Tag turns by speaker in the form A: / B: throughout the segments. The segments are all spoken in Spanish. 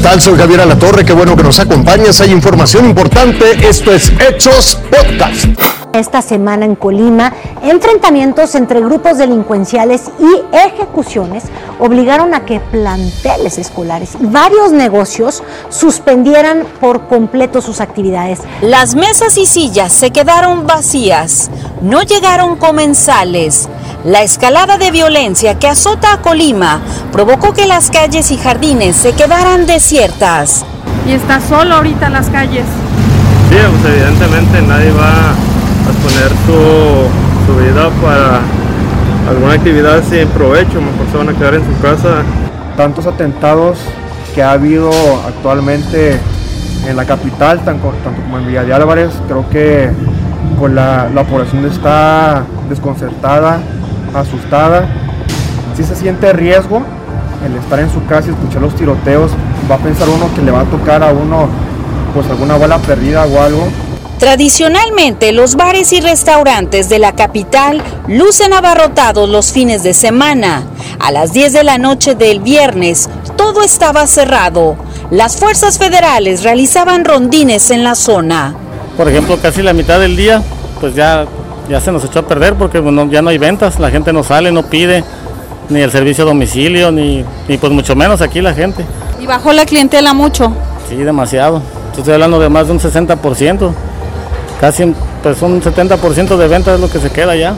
A: tal? Soy Javier Alatorre, qué bueno que nos acompañas. Hay información importante. Esto es Hechos Podcast.
B: Esta semana en Colima, enfrentamientos entre grupos delincuenciales y ejecuciones obligaron a que planteles escolares y varios negocios suspendieran por completo sus actividades.
C: Las mesas y sillas se quedaron vacías, no llegaron comensales. La escalada de violencia que azota a Colima provocó que las calles y jardines se quedaran desiertas.
D: Y está solo ahorita las calles.
E: Sí, pues evidentemente nadie va poner su, vida para alguna actividad sin provecho, mejor se van a quedar en su casa.
F: Tantos atentados que ha habido actualmente en la capital, tanto, como en Villa de Álvarez, creo que pues la, la población está desconcertada, asustada. Si se siente riesgo el estar en su casa y escuchar los tiroteos, va a pensar uno que le va a tocar a uno pues alguna bala perdida o algo.
C: Tradicionalmente, los bares y restaurantes de la capital lucen abarrotados los fines de semana. A las 10 de la noche del viernes, todo estaba cerrado. Las fuerzas federales realizaban rondines en la zona.
G: Por ejemplo, casi la mitad del día, pues ya, ya se nos echó a perder porque ya no hay ventas, la gente no sale, no pide ni el servicio a domicilio, ni, ni pues mucho menos aquí la gente.
D: ¿Y bajó la clientela mucho?
G: Sí, demasiado. Estoy hablando de más de un 60% casi pues un 70% de ventas es lo que se queda ya.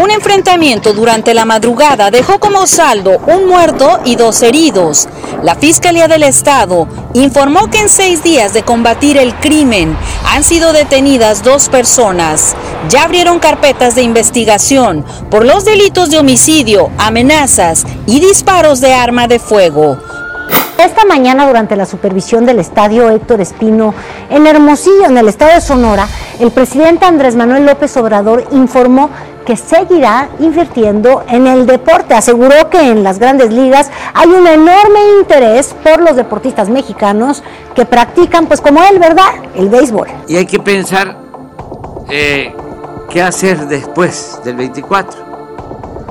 C: Un enfrentamiento durante la madrugada dejó como saldo un muerto y dos heridos. La Fiscalía del Estado informó que en seis días de combatir el crimen han sido detenidas dos personas. Ya abrieron carpetas de investigación por los delitos de homicidio, amenazas y disparos de arma de fuego.
B: Esta mañana, durante la supervisión del estadio Héctor Espino en Hermosillo, en el estado de Sonora, el presidente Andrés Manuel López Obrador informó que seguirá invirtiendo en el deporte. Aseguró que en las grandes ligas hay un enorme interés por los deportistas mexicanos que practican, pues como él, ¿verdad? El béisbol.
H: Y hay que pensar eh, qué hacer después del 24.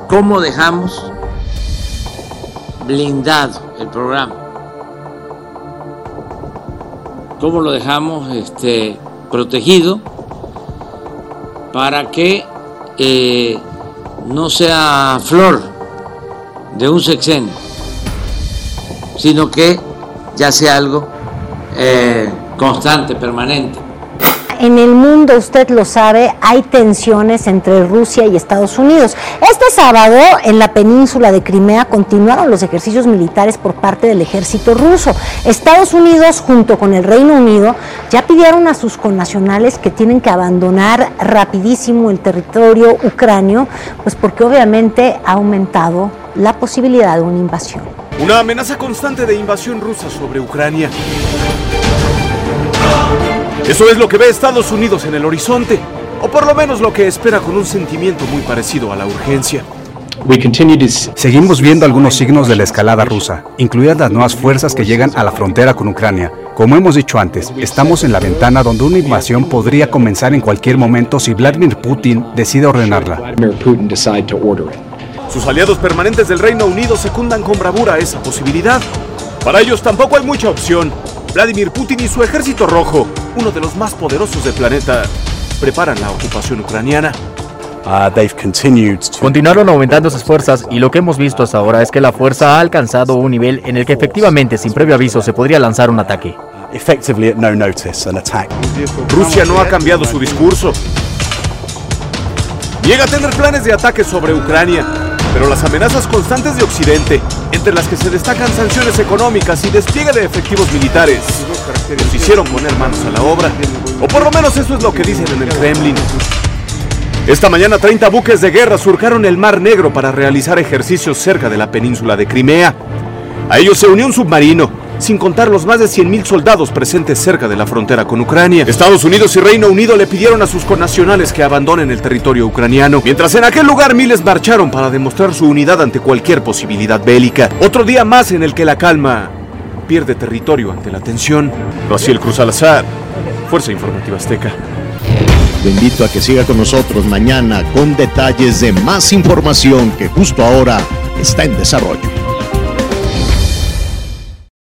H: ¿Cómo dejamos blindado el programa? cómo lo dejamos este, protegido para que eh, no sea flor de un sexenio, sino que ya sea algo eh, constante, permanente
B: en el mundo, usted lo sabe, hay tensiones entre Rusia y Estados Unidos. Este sábado, en la península de Crimea, continuaron los ejercicios militares por parte del ejército ruso. Estados Unidos, junto con el Reino Unido, ya pidieron a sus connacionales que tienen que abandonar rapidísimo el territorio ucranio, pues porque obviamente ha aumentado la posibilidad de una invasión.
I: Una amenaza constante de invasión rusa sobre Ucrania. Eso es lo que ve Estados Unidos en el horizonte, o por lo menos lo que espera con un sentimiento muy parecido a la urgencia.
J: Seguimos viendo algunos signos de la escalada rusa, incluidas las nuevas fuerzas que llegan a la frontera con Ucrania. Como hemos dicho antes, estamos en la ventana donde una invasión podría comenzar en cualquier momento si Vladimir Putin decide ordenarla.
I: Sus aliados permanentes del Reino Unido secundan con bravura esa posibilidad. Para ellos tampoco hay mucha opción. Vladimir Putin y su ejército rojo, uno de los más poderosos del planeta, preparan la ocupación ucraniana.
K: Uh, Continuaron aumentando sus fuerzas y lo que hemos visto hasta ahora es que la fuerza ha alcanzado un nivel en el que efectivamente sin previo aviso se podría lanzar un ataque.
I: Rusia no ha cambiado su discurso. Llega a tener planes de ataque sobre Ucrania pero las amenazas constantes de Occidente, entre las que se destacan sanciones económicas y despliegue de efectivos militares, nos hicieron poner manos a la obra. O por lo menos eso es lo que dicen en el Kremlin. Esta mañana 30 buques de guerra surcaron el Mar Negro para realizar ejercicios cerca de la península de Crimea. A ellos se unió un submarino, sin contar los más de 100.000 soldados presentes cerca de la frontera con Ucrania. Estados Unidos y Reino Unido le pidieron a sus connacionales que abandonen el territorio ucraniano, mientras en aquel lugar miles marcharon para demostrar su unidad ante cualquier posibilidad bélica. Otro día más en el que la calma pierde territorio ante la tensión. Raciel Cruz Alazar, Fuerza Informativa Azteca.
A: Lo invito a que siga con nosotros mañana con detalles de más información que justo ahora está en desarrollo.